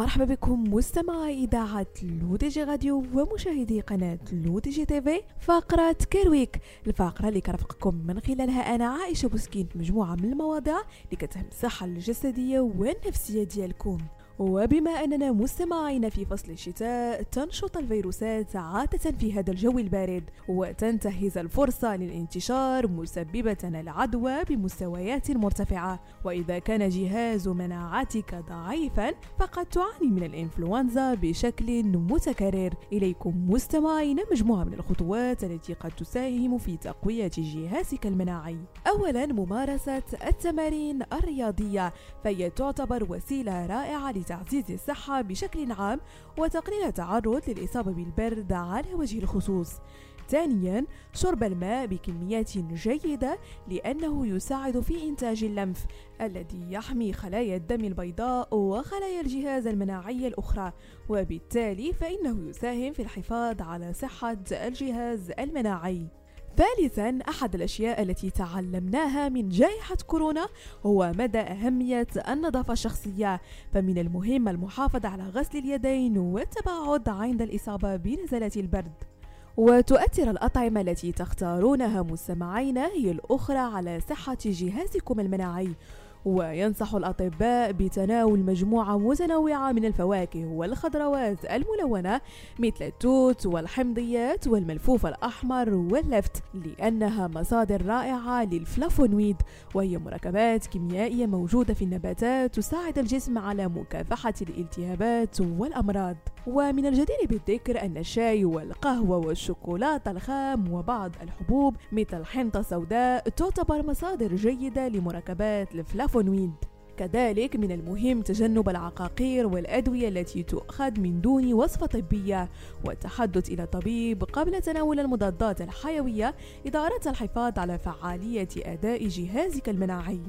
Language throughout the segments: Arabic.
مرحبا بكم مستمعي إذاعة L'ODJ Radio ومشاهدي قناة L'ODJ TV فقرة Care Week الفقرة اللي كنرفقكم من خلالها أنا عائشة بوسكين مجموعة من المواضيع اللي كتهم الصحة الجسدية والنفسية ديالكم. وبما أننا مستمعين في فصل الشتاء تنشط الفيروسات عادة في هذا الجو البارد وتنتهز الفرصة للانتشار مسببة العدوى بمستويات مرتفعة. وإذا كان جهاز مناعتك ضعيفا فقد تعاني من الإنفلونزا بشكل متكرر. إليكم مستمعين مجموعة من الخطوات التي قد تساهم في تقوية جهازك المناعي. أولا ممارسة التمارين الرياضية فهي تعتبر وسيلة رائعة لتعزيز الصحة بشكل عام وتقليل التعرض للإصابة بالبرد على وجه الخصوص. ثانيا شرب الماء بكميات جيدة لأنه يساعد في إنتاج اللمف الذي يحمي خلايا الدم البيضاء وخلايا الجهاز المناعي الأخرى. وبالتالي فإنه يساهم في الحفاظ على صحة الجهاز المناعي. ثالثا أحد الأشياء التي تعلمناها من جائحة كورونا هو مدى أهمية النظافة الشخصية. فمن المهم المحافظة على غسل اليدين والتباعد عند الإصابة بنزلات البرد. وتؤثر الأطعمة التي تختارونها مستمعين هي الأخرى على صحة جهازكم المناعي. وينصح الأطباء بتناول مجموعة متنوعة من الفواكه والخضروات الملونة مثل التوت والحمضيات والملفوف الأحمر واللفت لأنها مصادر رائعة للفلافونويد وهي مركبات كيميائية موجودة في النباتات تساعد الجسم على مكافحة الالتهابات والأمراض. ومن الجدير بالذكر أن الشاي والقهوة والشوكولاتة الخام وبعض الحبوب مثل الحنطة السوداء تعتبر مصادر جيدة لمركبات الفلافونويد. كذلك من المهم تجنب العقاقير والأدوية التي تؤخذ من دون وصفة طبية والتحدث إلى طبيب قبل تناول المضادات الحيوية إذا أردت الحفاظ على فعالية أداء جهازك المناعي.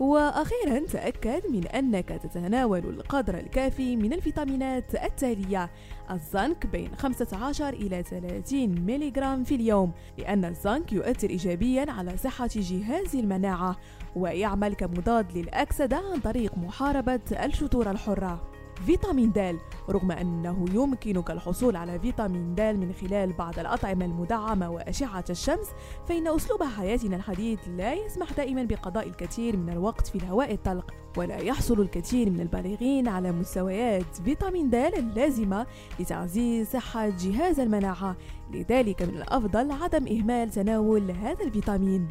وأخيرا تأكد من أنك تتناول القدر الكافي من الفيتامينات التالية الزنك بين 15 إلى 30 ملغ في اليوم لأن الزنك يؤثر إيجابيا على صحة جهاز المناعة ويعمل كمضاد للأكسدة عن طريق محاربة الشطور الحرة. فيتامين د رغم أنه يمكنك الحصول على فيتامين د من خلال بعض الأطعمة المدعمة وأشعة الشمس فإن أسلوب حياتنا الحديث لا يسمح دائما بقضاء الكثير من الوقت في الهواء الطلق ولا يحصل الكثير من البالغين على مستويات فيتامين د اللازمة لتعزيز صحة جهاز المناعة. لذلك من الأفضل عدم إهمال تناول هذا الفيتامين.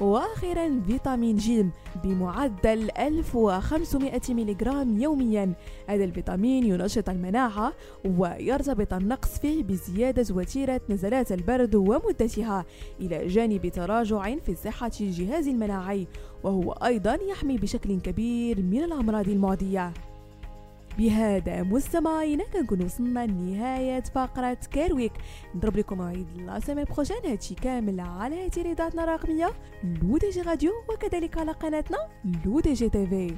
وأخيرا فيتامين ج بمعدل 1500 ملغ يوميا. هذا الفيتامين ينشط المناعة ويرتبط النقص فيه بزيادة وتيرة نزلات البرد ومدتها إلى جانب تراجع في صحة الجهاز المناعي وهو أيضا يحمي بشكل كبير من الأمراض المعدية. بهذا مستمعينا كنكون وصلنا لنهاية فقرة كيرويك نضرب لكم موعد la semaine prochaine هادشي كامل على تردداتنا الرقمية L'ODJ Radio وكذلك على قناتنا L'ODJ TV